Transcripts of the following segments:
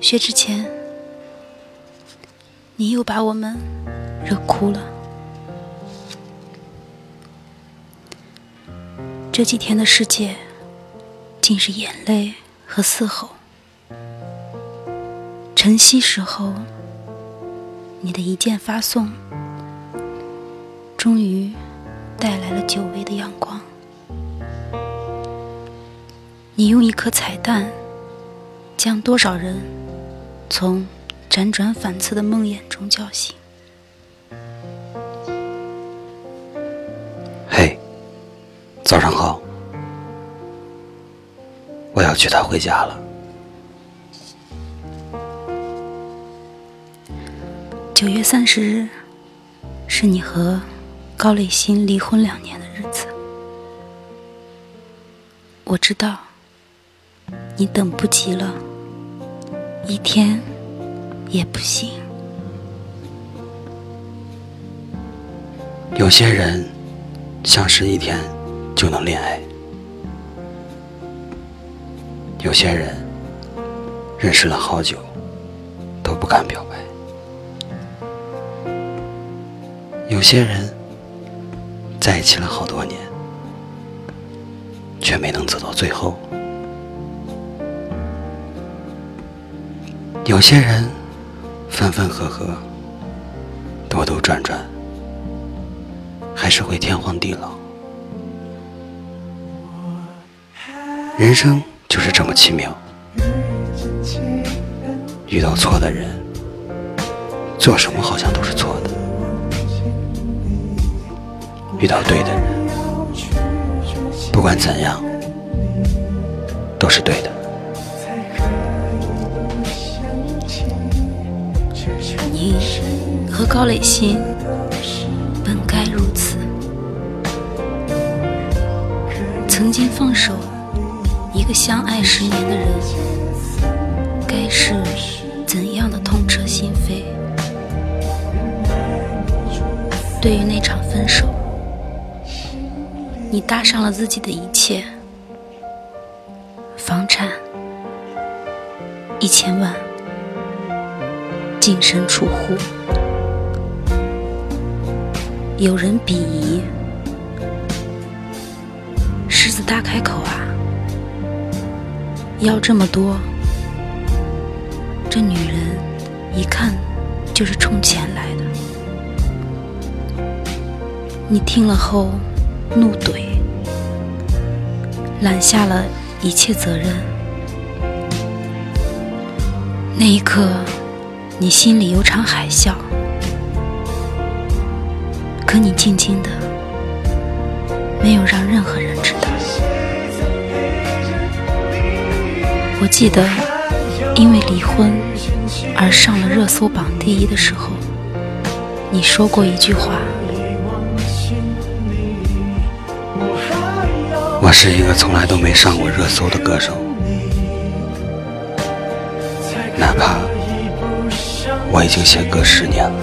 薛之谦，你又把我们惹哭了。这几天的世界，尽是眼泪和嘶吼。晨曦时候，你的一键发送，终于带来了久违的阳光。你用一颗彩蛋，将多少人从辗转反侧的梦魇中叫醒？嘿，早上好，我要娶她回家了。九月三十日，是你和高磊鑫离婚两年的日子。我知道，你等不及了，一天也不行。有些人相识一天就能恋爱，有些人认识了好久都不敢表白。有些人在一起了好多年，却没能走到最后；有些人分分合合，兜兜转转，还是会天荒地老。人生就是这么奇妙，遇到错的人，做什么好像都是错的。遇到对的人，不管怎样都是对的。你和高磊鑫本该如此，曾经放手一个相爱十年的人，该是怎样的痛彻心扉？对于那场分手。你搭上了自己的一切，房产一千万，净身出户，有人鄙夷，狮子大开口啊，要这么多，这女人一看就是冲钱来的，你听了后。怒怼，揽下了一切责任。那一刻，你心里有场海啸，可你静静的，没有让任何人知道。我记得，因为离婚而上了热搜榜第一的时候，你说过一句话。我是一个从来都没上过热搜的歌手，哪怕我已经写歌十年了。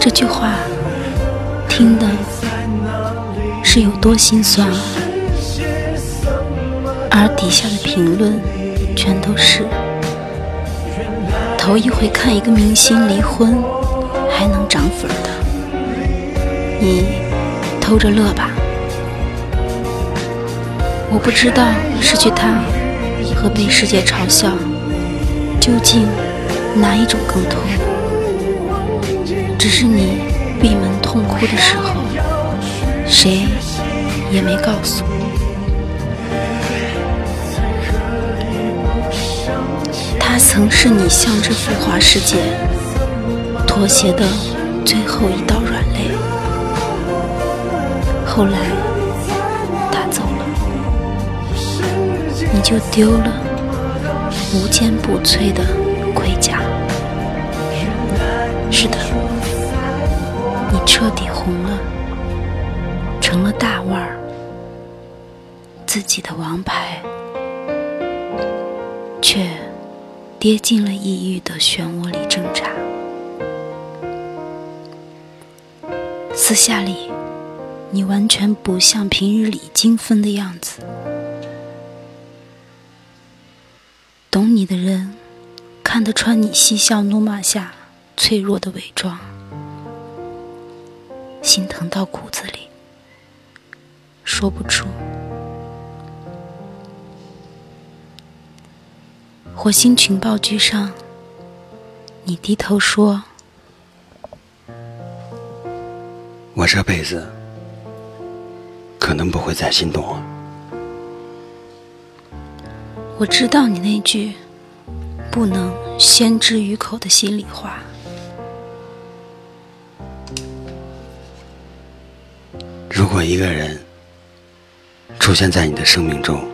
这句话听的是有多心酸啊，而底下的评论全都是头一回看一个明星离婚还能涨粉的。你偷着乐吧，我不知道失去他和被世界嘲笑究竟哪一种更痛。只是你闭门痛哭的时候，谁也没告诉。他曾是你向这浮华世界妥协的最后一道软肋。后来，你就丢了无坚不摧的盔甲。是的，你彻底红了，成了大腕儿，自己的王牌，却跌进了抑郁的漩涡里挣扎。私下里。你完全不像平日里精分的样子。懂你的人，看得穿你嬉笑怒骂下脆弱的伪装，心疼到骨子里，说不出。火星情报局上，你低头说：“我这辈子可能不会再心动了。”我知道你那句不能先知于口的心里话。如果一个人出现在你的生命中，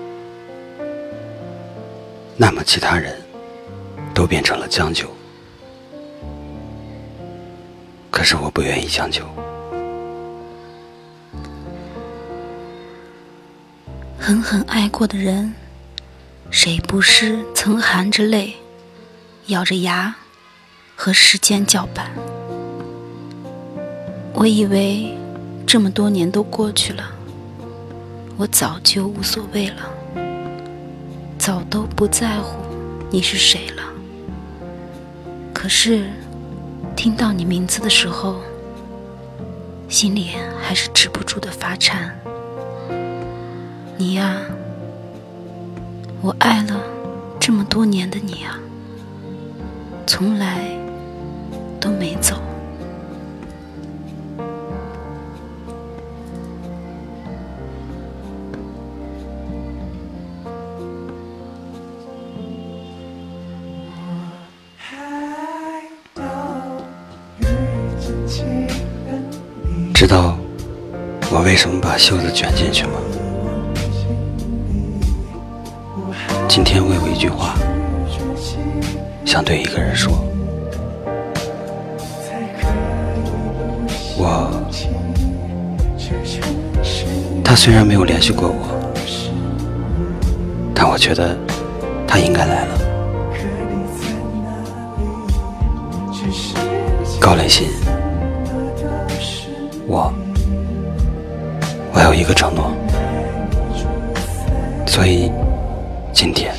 那么其他人都变成了将就。可是我不愿意将就。狠狠爱过的人。谁不是曾含着泪，咬着牙和时间叫板？我以为这么多年都过去了，我早就无所谓了，早都不在乎你是谁了。可是听到你名字的时候，心里还是止不住的发颤。你呀。我爱了这么多年的你啊，从来都没走。知道我为什么把袖子卷进去吗？今天我有一句话想对一个人说，我他虽然没有联系过我，但我觉得他应该来了。高磊鑫，我我有一个承诺，所以。今天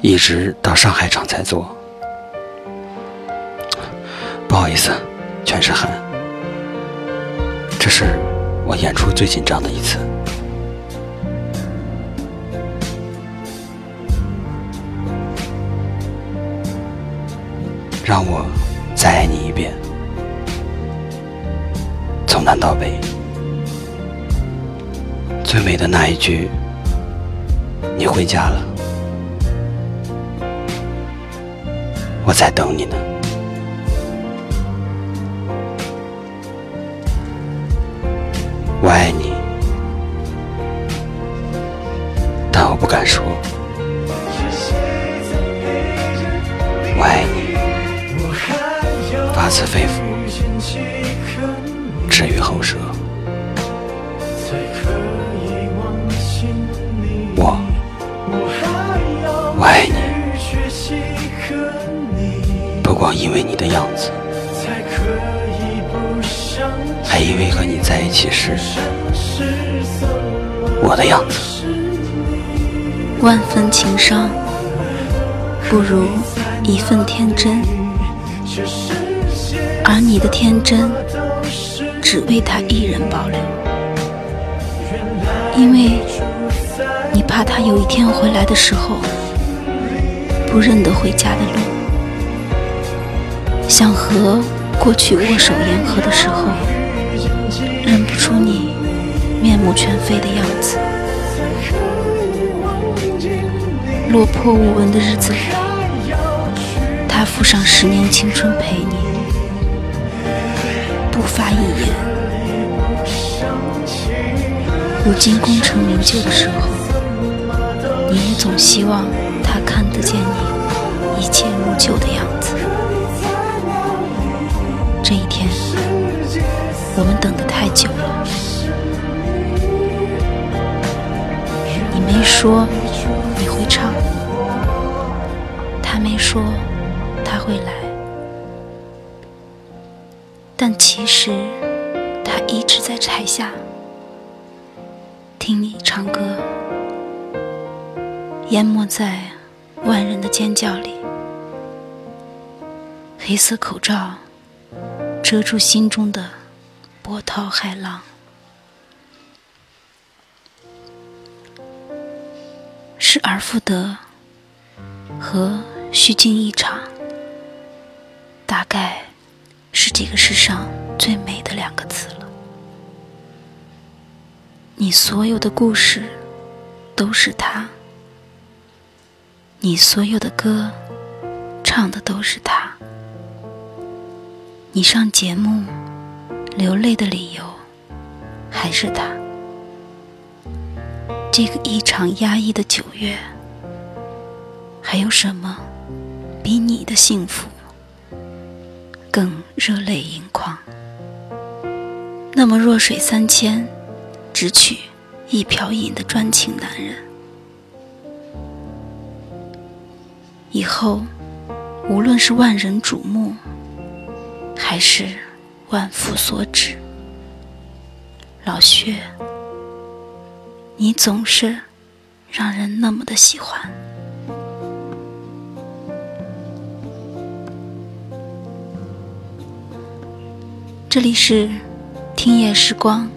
一直到上海场才做，不好意思，全是汗。这是我演出最紧张的一次，让我再爱你一遍，从南到北，最美的那一句。你回家了，我在等你呢。我爱你，但我不敢说。我爱你，发自肺腑，至于喉舌。因为你的样子，还因为和你在一起时我的样子。万分情伤，不如一份天真，而你的天真，只为他一人保留，因为你怕他有一天回来的时候。不认得回家的路，想和过去握手言和的时候，认不出你面目全非的样子。落魄无闻的日子里，他付上十年青春陪你，不发一言。如今功成名就的时候，你也总希望。他看得见你一切如旧的我们等得太久了。你没说你会唱，他没说他会来，但其实他一直在台下听你唱歌。淹没在万人的尖叫里。黑色口罩遮住心中的波涛骇浪。失而复得和虚惊一场，大概是这个世上最美的两个字了。你所有的故事都是他，你所有的歌唱的都是他，你上节目流泪的理由还是他。这个异常压抑的九月，还有什么比你的幸福更热泪盈眶？那么弱水三千，只取一瓢饮的专情男人，以后无论是万人瞩目，还是万夫所指，老薛。你总是让人那么的喜欢。这里是听夜时光，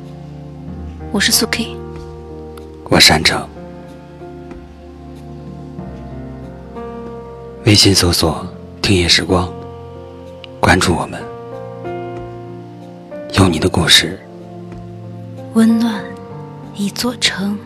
我是苏 K，我山城。微信搜索“听夜时光”，关注我们，有你的故事温暖。一座城。